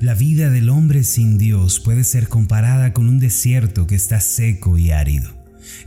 La vida del hombre sin Dios puede ser comparada con un desierto que está seco y árido.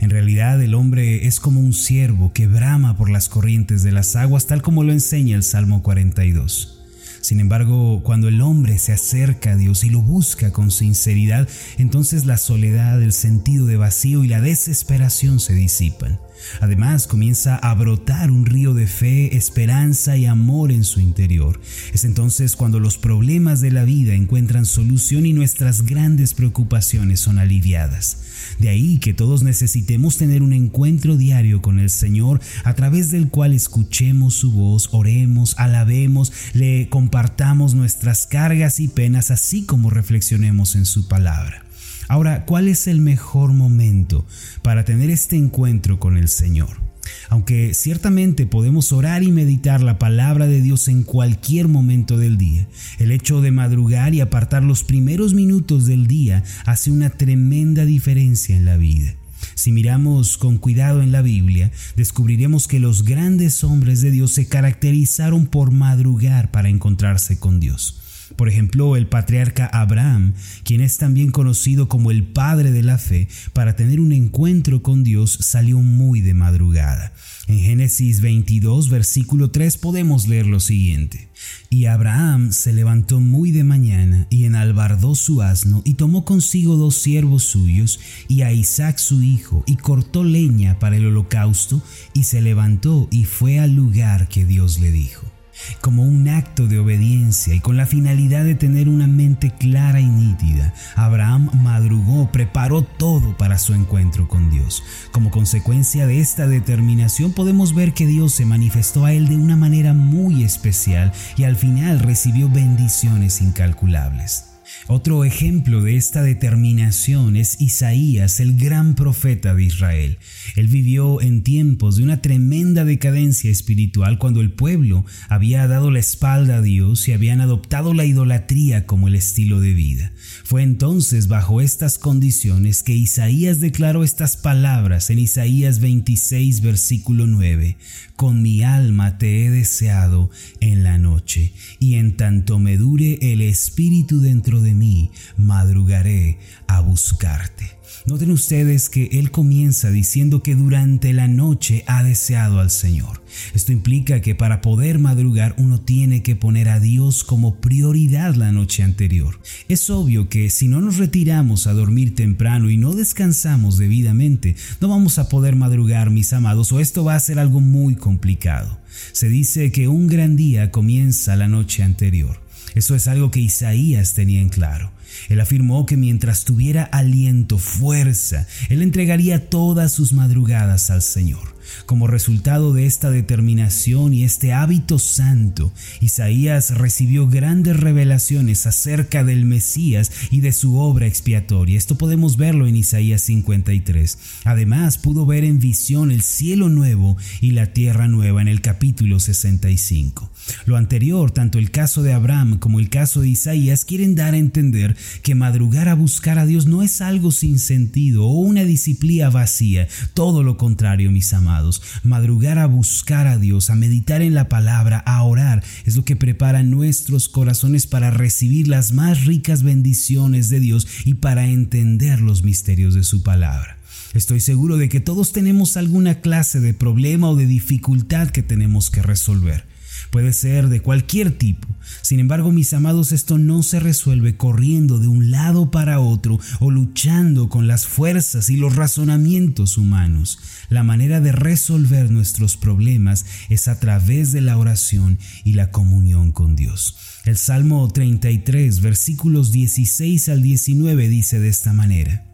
En realidad el hombre es como un ciervo que brama por las corrientes de las aguas tal como lo enseña el Salmo 42. Sin embargo, cuando el hombre se acerca a Dios y lo busca con sinceridad, entonces la soledad, el sentido de vacío y la desesperación se disipan. Además, comienza a brotar un río de fe, esperanza y amor en su interior. Es entonces cuando los problemas de la vida encuentran solución y nuestras grandes preocupaciones son aliviadas. De ahí que todos necesitemos tener un encuentro diario con el Señor a través del cual escuchemos su voz, oremos, alabemos, le compartamos nuestras cargas y penas, así como reflexionemos en su palabra. Ahora, ¿cuál es el mejor momento para tener este encuentro con el Señor? Aunque ciertamente podemos orar y meditar la palabra de Dios en cualquier momento del día, el hecho de madrugar y apartar los primeros minutos del día hace una tremenda diferencia en la vida. Si miramos con cuidado en la Biblia, descubriremos que los grandes hombres de Dios se caracterizaron por madrugar para encontrarse con Dios. Por ejemplo, el patriarca Abraham, quien es también conocido como el padre de la fe, para tener un encuentro con Dios salió muy de madrugada. En Génesis 22, versículo 3 podemos leer lo siguiente. Y Abraham se levantó muy de mañana y enalbardó su asno y tomó consigo dos siervos suyos y a Isaac su hijo y cortó leña para el holocausto y se levantó y fue al lugar que Dios le dijo como un acto de obediencia y con la finalidad de tener una mente clara y nítida, Abraham madrugó, preparó todo para su encuentro con Dios. Como consecuencia de esta determinación podemos ver que Dios se manifestó a él de una manera muy especial y al final recibió bendiciones incalculables. Otro ejemplo de esta determinación es Isaías, el gran profeta de Israel. Él vivió en tiempos de una tremenda decadencia espiritual cuando el pueblo había dado la espalda a Dios y habían adoptado la idolatría como el estilo de vida. Fue entonces bajo estas condiciones que Isaías declaró estas palabras en Isaías 26 versículo 9. Con mi alma te he deseado en la noche, y en tanto me dure el espíritu dentro de mí, madrugaré a buscarte. Noten ustedes que él comienza diciendo que durante la noche ha deseado al Señor. Esto implica que para poder madrugar uno tiene que poner a Dios como prioridad la noche anterior. Es obvio que si no nos retiramos a dormir temprano y no descansamos debidamente, no vamos a poder madrugar, mis amados, o esto va a ser algo muy complicado. Se dice que un gran día comienza la noche anterior. Eso es algo que Isaías tenía en claro. Él afirmó que mientras tuviera aliento, fuerza, él entregaría todas sus madrugadas al Señor. Como resultado de esta determinación y este hábito santo, Isaías recibió grandes revelaciones acerca del Mesías y de su obra expiatoria. Esto podemos verlo en Isaías 53. Además, pudo ver en visión el cielo nuevo y la tierra nueva en el capítulo 65. Lo anterior, tanto el caso de Abraham como el caso de Isaías, quieren dar a entender que madrugar a buscar a Dios no es algo sin sentido o una disciplina vacía. Todo lo contrario, mis amados madrugar a buscar a Dios, a meditar en la palabra, a orar, es lo que prepara nuestros corazones para recibir las más ricas bendiciones de Dios y para entender los misterios de su palabra. Estoy seguro de que todos tenemos alguna clase de problema o de dificultad que tenemos que resolver. Puede ser de cualquier tipo. Sin embargo, mis amados, esto no se resuelve corriendo de un lado para otro o luchando con las fuerzas y los razonamientos humanos. La manera de resolver nuestros problemas es a través de la oración y la comunión con Dios. El Salmo 33, versículos 16 al 19 dice de esta manera.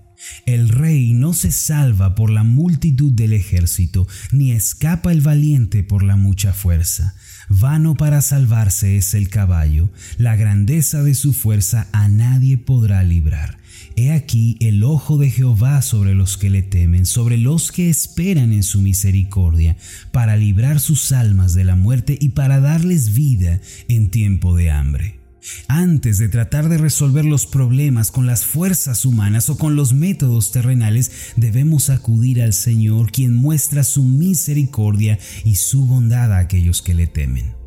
El rey no se salva por la multitud del ejército, ni escapa el valiente por la mucha fuerza. Vano para salvarse es el caballo, la grandeza de su fuerza a nadie podrá librar. He aquí el ojo de Jehová sobre los que le temen, sobre los que esperan en su misericordia, para librar sus almas de la muerte y para darles vida en tiempo de hambre. Antes de tratar de resolver los problemas con las fuerzas humanas o con los métodos terrenales, debemos acudir al Señor, quien muestra su misericordia y su bondad a aquellos que le temen.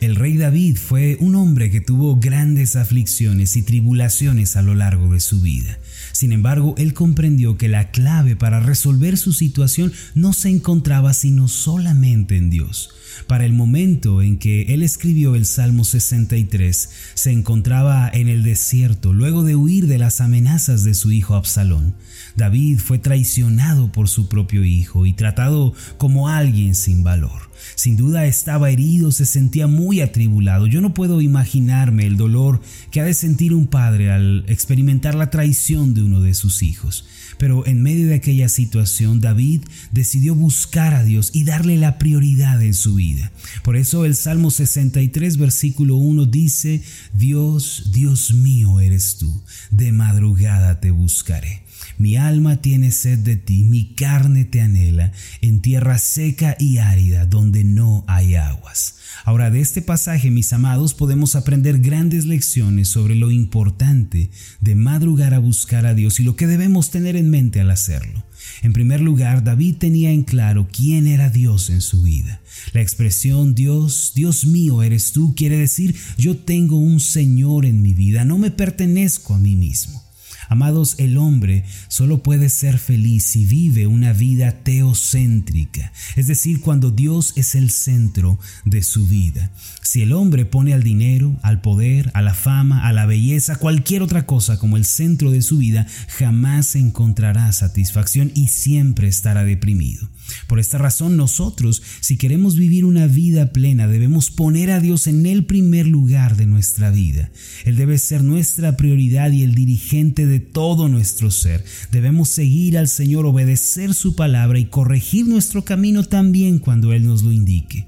El rey David fue un hombre que tuvo grandes aflicciones y tribulaciones a lo largo de su vida. Sin embargo, él comprendió que la clave para resolver su situación no se encontraba sino solamente en Dios. Para el momento en que él escribió el Salmo 63, se encontraba en el desierto luego de huir de las amenazas de su hijo Absalón. David fue traicionado por su propio hijo y tratado como alguien sin valor. Sin duda estaba herido, se sentía muy atribulado. Yo no puedo imaginarme el dolor que ha de sentir un padre al experimentar la traición de uno de sus hijos. Pero en medio de aquella situación, David decidió buscar a Dios y darle la prioridad en su vida. Por eso el Salmo 63, versículo 1 dice, Dios, Dios mío eres tú, de madrugada te buscaré. Mi alma tiene sed de ti, mi carne te anhela, en tierra seca y árida, donde no hay aguas. Ahora, de este pasaje, mis amados, podemos aprender grandes lecciones sobre lo importante de madrugar a buscar a Dios y lo que debemos tener en mente al hacerlo. En primer lugar, David tenía en claro quién era Dios en su vida. La expresión Dios, Dios mío eres tú quiere decir yo tengo un Señor en mi vida, no me pertenezco a mí mismo. Amados, el hombre solo puede ser feliz si vive una vida teocéntrica, es decir, cuando Dios es el centro de su vida. Si el hombre pone al dinero, al poder, a la fama, a la belleza, cualquier otra cosa como el centro de su vida, jamás encontrará satisfacción y siempre estará deprimido. Por esta razón nosotros, si queremos vivir una vida plena, debemos poner a Dios en el primer lugar de nuestra vida. Él debe ser nuestra prioridad y el dirigente de todo nuestro ser. Debemos seguir al Señor, obedecer su palabra y corregir nuestro camino también cuando Él nos lo indique.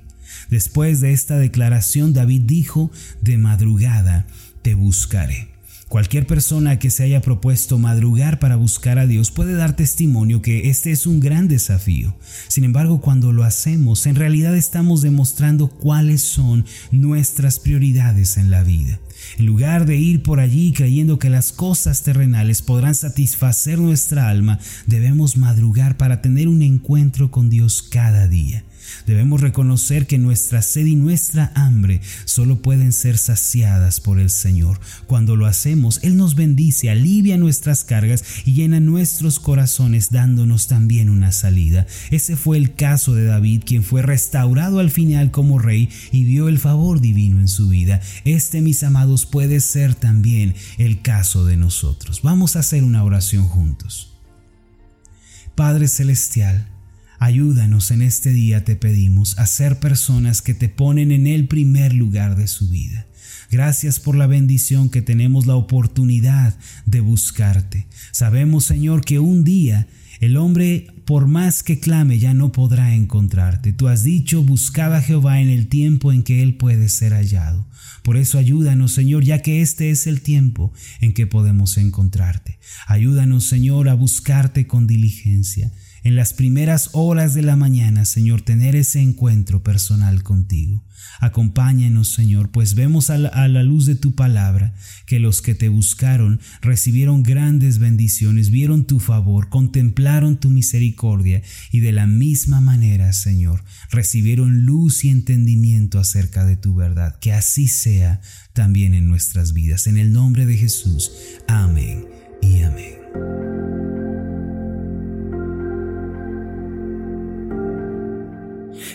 Después de esta declaración, David dijo, de madrugada te buscaré. Cualquier persona que se haya propuesto madrugar para buscar a Dios puede dar testimonio que este es un gran desafío. Sin embargo, cuando lo hacemos, en realidad estamos demostrando cuáles son nuestras prioridades en la vida. En lugar de ir por allí creyendo que las cosas terrenales podrán satisfacer nuestra alma, debemos madrugar para tener un encuentro con Dios cada día. Debemos reconocer que nuestra sed y nuestra hambre solo pueden ser saciadas por el Señor. Cuando lo hacemos, Él nos bendice, alivia nuestras cargas y llena nuestros corazones dándonos también una salida. Ese fue el caso de David, quien fue restaurado al final como rey y vio el favor divino en su vida. Este, mis amados, puede ser también el caso de nosotros. Vamos a hacer una oración juntos. Padre Celestial, Ayúdanos en este día, te pedimos, a ser personas que te ponen en el primer lugar de su vida. Gracias por la bendición que tenemos la oportunidad de buscarte. Sabemos, Señor, que un día el hombre, por más que clame, ya no podrá encontrarte. Tú has dicho, buscad a Jehová en el tiempo en que Él puede ser hallado. Por eso ayúdanos, Señor, ya que este es el tiempo en que podemos encontrarte. Ayúdanos, Señor, a buscarte con diligencia en las primeras horas de la mañana, Señor, tener ese encuentro personal contigo. Acompáñanos, Señor, pues vemos a la, luz de tu palabra que los que te buscaron recibieron grandes bendiciones, vieron tu favor, contemplaron tu misericordia y de la misma manera, Señor, recibieron luz y entendimiento acerca de tu verdad. Que así sea también en nuestras vidas. En el nombre de Jesús. Amén y amén.